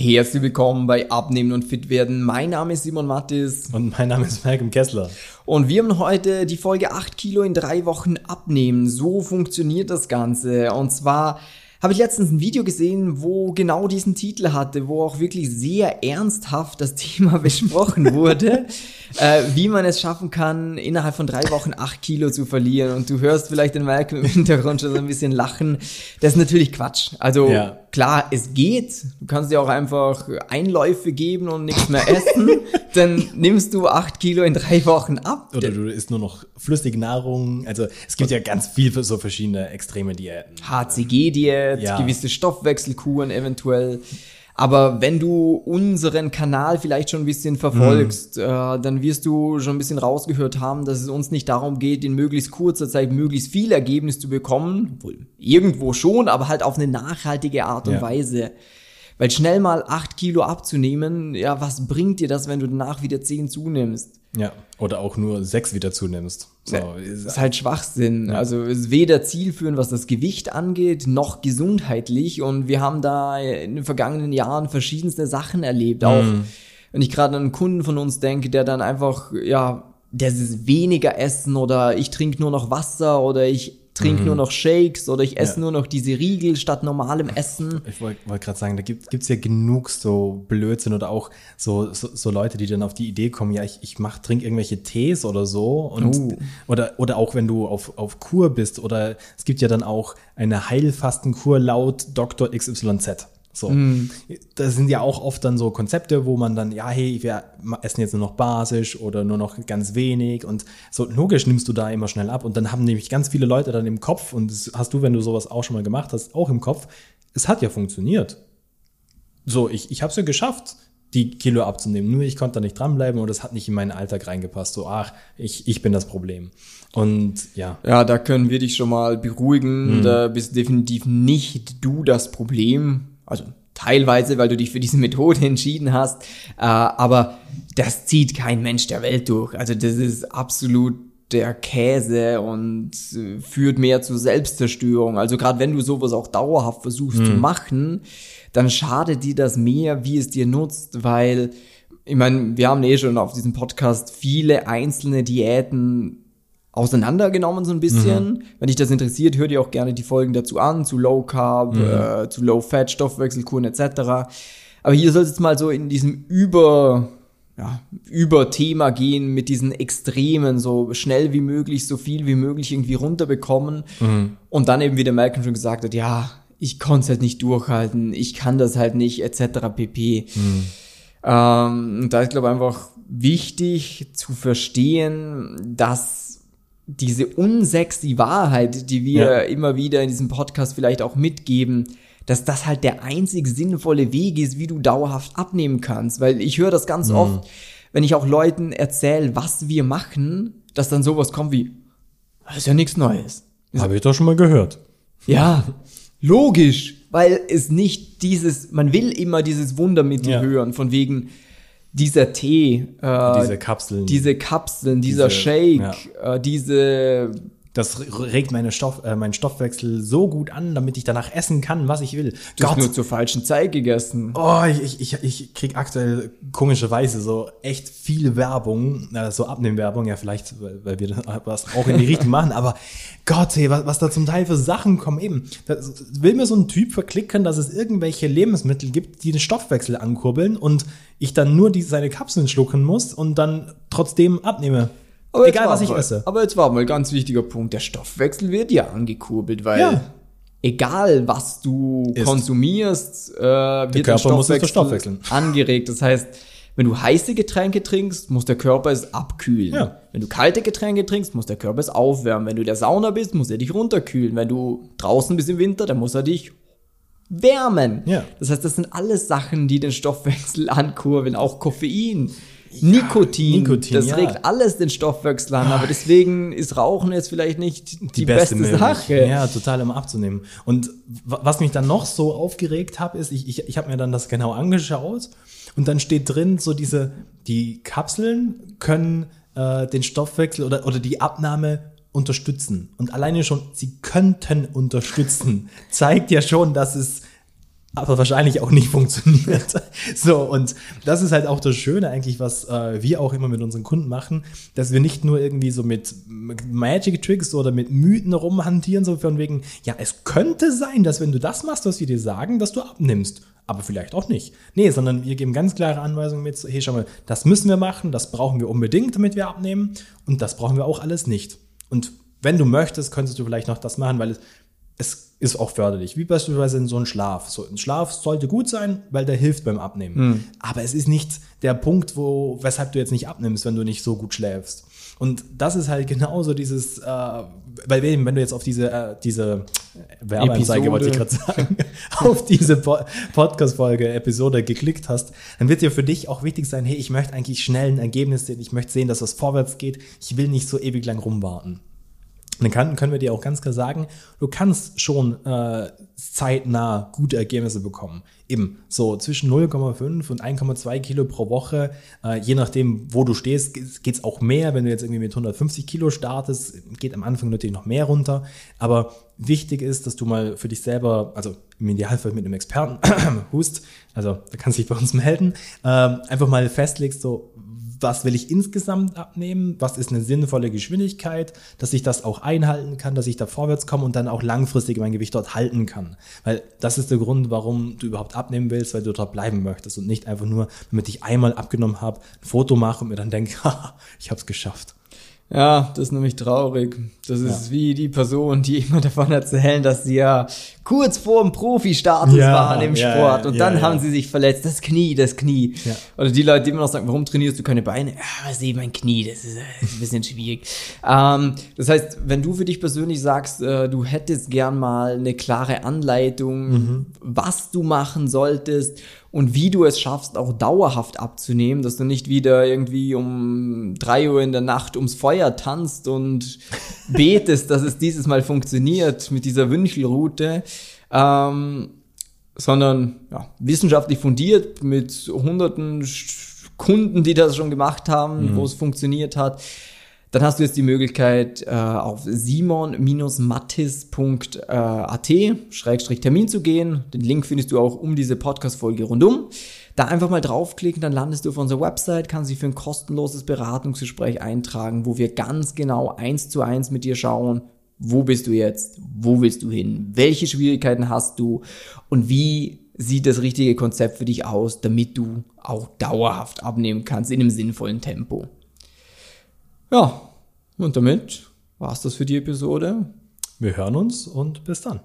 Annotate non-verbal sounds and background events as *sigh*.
Herzlich willkommen bei Abnehmen und Fit werden. Mein Name ist Simon Mattis. Und mein Name ist Malcolm Kessler. Und wir haben heute die Folge 8 Kilo in drei Wochen abnehmen. So funktioniert das Ganze. Und zwar habe ich letztens ein Video gesehen, wo genau diesen Titel hatte, wo auch wirklich sehr ernsthaft das *laughs* Thema besprochen wurde, *laughs* äh, wie man es schaffen kann, innerhalb von drei Wochen acht Kilo zu verlieren. Und du hörst vielleicht den Malcolm im Hintergrund schon so ein bisschen lachen. Das ist natürlich Quatsch. Also ja. Klar, es geht. Du kannst dir auch einfach Einläufe geben und nichts mehr essen. *laughs* Dann nimmst du acht Kilo in drei Wochen ab. Oder du isst nur noch flüssige Nahrung. Also es gibt ja ganz viel so verschiedene extreme Diäten. HCG-Diät Diät, ja. gewisse Stoffwechselkuren eventuell. Aber wenn du unseren Kanal vielleicht schon ein bisschen verfolgst, mhm. äh, dann wirst du schon ein bisschen rausgehört haben, dass es uns nicht darum geht, in möglichst kurzer Zeit möglichst viel Ergebnis zu bekommen. Wohl irgendwo schon, aber halt auf eine nachhaltige Art und ja. Weise. Weil schnell mal acht Kilo abzunehmen, ja, was bringt dir das, wenn du danach wieder zehn zunimmst? Ja, oder auch nur sechs wieder zunimmst. So, ist halt Schwachsinn. Ja. Also ist weder zielführend, was das Gewicht angeht, noch gesundheitlich. Und wir haben da in den vergangenen Jahren verschiedenste Sachen erlebt. Auch mhm. wenn ich gerade an einen Kunden von uns denke, der dann einfach, ja, der ist weniger essen oder ich trinke nur noch Wasser oder ich trinke mhm. nur noch Shakes oder ich esse ja. nur noch diese Riegel statt normalem Essen. Ich wollte wollt gerade sagen, da gibt es ja genug so Blödsinn oder auch so, so, so, Leute, die dann auf die Idee kommen, ja, ich, ich mach, trinke irgendwelche Tees oder so. Und, uh. oder, oder auch wenn du auf, auf Kur bist oder es gibt ja dann auch eine Heilfastenkur laut Dr. XYZ. So. Mm. Das sind ja auch oft dann so Konzepte, wo man dann, ja, hey, wir essen jetzt nur noch basisch oder nur noch ganz wenig und so logisch nimmst du da immer schnell ab und dann haben nämlich ganz viele Leute dann im Kopf und das hast du, wenn du sowas auch schon mal gemacht hast, auch im Kopf, es hat ja funktioniert. So, ich, ich habe es ja geschafft, die Kilo abzunehmen, nur ich konnte da nicht dranbleiben und es hat nicht in meinen Alltag reingepasst. So, ach, ich, ich bin das Problem. Und ja. Ja, da können wir dich schon mal beruhigen. Mhm. Da bist definitiv nicht du das Problem also teilweise, weil du dich für diese Methode *laughs* entschieden hast, äh, aber das zieht kein Mensch der Welt durch. Also das ist absolut der Käse und äh, führt mehr zur Selbstzerstörung. Also gerade wenn du sowas auch dauerhaft versuchst mhm. zu machen, dann schadet dir das mehr, wie es dir nutzt, weil ich meine, wir haben eh schon auf diesem Podcast viele einzelne Diäten auseinandergenommen so ein bisschen. Mhm. Wenn dich das interessiert, hör dir auch gerne die Folgen dazu an, zu Low Carb, mhm. äh, zu Low Fat, Stoffwechselkuren etc. Aber hier soll es jetzt mal so in diesem Über, ja, über Thema gehen mit diesen Extremen, so schnell wie möglich, so viel wie möglich irgendwie runterbekommen. Mhm. Und dann eben, wie der Malcolm schon gesagt hat, ja, ich konnte es halt nicht durchhalten, ich kann das halt nicht, etc. pp. Mhm. Ähm, da ist, glaube ich, einfach wichtig zu verstehen, dass diese unsexy Wahrheit, die wir ja. immer wieder in diesem Podcast vielleicht auch mitgeben, dass das halt der einzig sinnvolle Weg ist, wie du dauerhaft abnehmen kannst. Weil ich höre das ganz mhm. oft, wenn ich auch Leuten erzähle, was wir machen, dass dann sowas kommt wie, das ist ja nichts Neues. Habe ich doch schon mal gehört. Ja, logisch, weil es nicht dieses, man will immer dieses Wundermittel ja. hören, von wegen, dieser Tee, äh, diese Kapseln, diese Kapseln, dieser diese, Shake, ja. äh, diese das regt meine Stoff, äh, meinen Stoffwechsel so gut an, damit ich danach essen kann, was ich will. Du Gott. hast nur zur falschen Zeit gegessen. Oh, ich, ich, ich krieg aktuell komischerweise so echt viel Werbung, äh, so Abnehmwerbung, ja vielleicht, weil, weil wir das auch in die Richtung machen, aber Gott, ey, was, was da zum Teil für Sachen kommen, eben. Da will mir so ein Typ verklicken, dass es irgendwelche Lebensmittel gibt, die den Stoffwechsel ankurbeln und ich dann nur die, seine Kapseln schlucken muss und dann trotzdem abnehme. Aber Egal, was ich mal, esse. Aber jetzt war mal ein ganz wichtiger Punkt. Der Stoffwechsel wird ja angekurbelt, weil ja. egal, was du Ist. konsumierst, äh, wird der, Körper der Stoffwechsel, Stoffwechseln *laughs* angeregt. Das heißt, wenn du heiße Getränke trinkst, muss der Körper es abkühlen. Ja. Wenn du kalte Getränke trinkst, muss der Körper es aufwärmen. Wenn du der Sauna bist, muss er dich runterkühlen. Wenn du draußen bist im Winter, dann muss er dich wärmen. Ja. Das heißt, das sind alles Sachen, die den Stoffwechsel *laughs* ankurbeln, auch Koffein. Nikotin, Nikotin, das ja. regt alles den Stoffwechsel an, aber deswegen ist Rauchen jetzt vielleicht nicht die, die beste, beste Sache. Ja, total immer abzunehmen. Und was mich dann noch so aufgeregt hat, ist, ich, ich, ich habe mir dann das genau angeschaut und dann steht drin, so diese, die Kapseln können äh, den Stoffwechsel oder, oder die Abnahme unterstützen. Und alleine schon, sie könnten unterstützen, zeigt ja schon, dass es aber wahrscheinlich auch nicht *laughs* funktioniert. so, und das ist halt auch das Schöne eigentlich, was äh, wir auch immer mit unseren Kunden machen, dass wir nicht nur irgendwie so mit Magic Tricks oder mit Mythen rumhantieren, so von wegen, ja, es könnte sein, dass wenn du das machst, was wir dir sagen, dass du abnimmst. Aber vielleicht auch nicht. Nee, sondern wir geben ganz klare Anweisungen mit, hey, schau mal, das müssen wir machen, das brauchen wir unbedingt, damit wir abnehmen und das brauchen wir auch alles nicht. Und wenn du möchtest, könntest du vielleicht noch das machen, weil es es ist auch förderlich, wie beispielsweise in so einem Schlaf. So ein Schlaf sollte gut sein, weil der hilft beim Abnehmen. Mhm. Aber es ist nicht der Punkt, wo, weshalb du jetzt nicht abnimmst, wenn du nicht so gut schläfst. Und das ist halt *laughs* genauso dieses, äh, weil wenn du jetzt auf diese, äh, diese Werbeanzeige, wollte ich gerade sagen, *laughs* auf diese po Podcast-Folge, Episode geklickt hast, dann wird dir für dich auch wichtig sein, hey, ich möchte eigentlich schnell ein Ergebnis sehen, ich möchte sehen, dass was vorwärts geht, ich will nicht so ewig lang rumwarten dann kann, können wir dir auch ganz klar sagen, du kannst schon äh, zeitnah gute Ergebnisse bekommen. Eben so zwischen 0,5 und 1,2 Kilo pro Woche, äh, je nachdem, wo du stehst, geht's auch mehr. Wenn du jetzt irgendwie mit 150 Kilo startest, geht am Anfang natürlich noch mehr runter. Aber wichtig ist, dass du mal für dich selber, also im Idealfall mit einem Experten, *clears throat* Hust, also da kannst du dich bei uns melden, äh, einfach mal festlegst, so was will ich insgesamt abnehmen, was ist eine sinnvolle Geschwindigkeit, dass ich das auch einhalten kann, dass ich da vorwärts komme und dann auch langfristig mein Gewicht dort halten kann. Weil das ist der Grund, warum du überhaupt abnehmen willst, weil du dort bleiben möchtest und nicht einfach nur, damit ich einmal abgenommen habe, ein Foto mache und mir dann denke, *laughs* ich habe es geschafft. Ja, das ist nämlich traurig. Das ist ja. wie die Person, die immer davon erzählen, dass sie ja kurz vor dem Profi-Status ja, waren im ja, Sport und dann haben sie sich verletzt. Das Knie, das Knie. Oder die Leute, die immer noch sagen, warum trainierst du keine Beine? Ja, sehe mein Knie, das ist, das ist ein bisschen schwierig. *laughs* ähm, das heißt, wenn du für dich persönlich sagst, äh, du hättest gern mal eine klare Anleitung, mhm. was du machen solltest und wie du es schaffst, auch dauerhaft abzunehmen, dass du nicht wieder irgendwie um drei Uhr in der Nacht ums Feuer tanzt und *laughs* betest, dass es dieses Mal funktioniert mit dieser Wünschelroute, ähm, sondern ja, wissenschaftlich fundiert mit hunderten Kunden, die das schon gemacht haben, mhm. wo es funktioniert hat dann hast du jetzt die Möglichkeit, äh, auf simon-mattis.at Schrägstrich Termin zu gehen. Den Link findest du auch um diese Podcast-Folge rundum. Da einfach mal draufklicken, dann landest du auf unserer Website, kannst dich für ein kostenloses Beratungsgespräch eintragen, wo wir ganz genau eins zu eins mit dir schauen, wo bist du jetzt, wo willst du hin, welche Schwierigkeiten hast du und wie sieht das richtige Konzept für dich aus, damit du auch dauerhaft abnehmen kannst in einem sinnvollen Tempo. Ja, und damit war es das für die Episode. Wir hören uns und bis dann.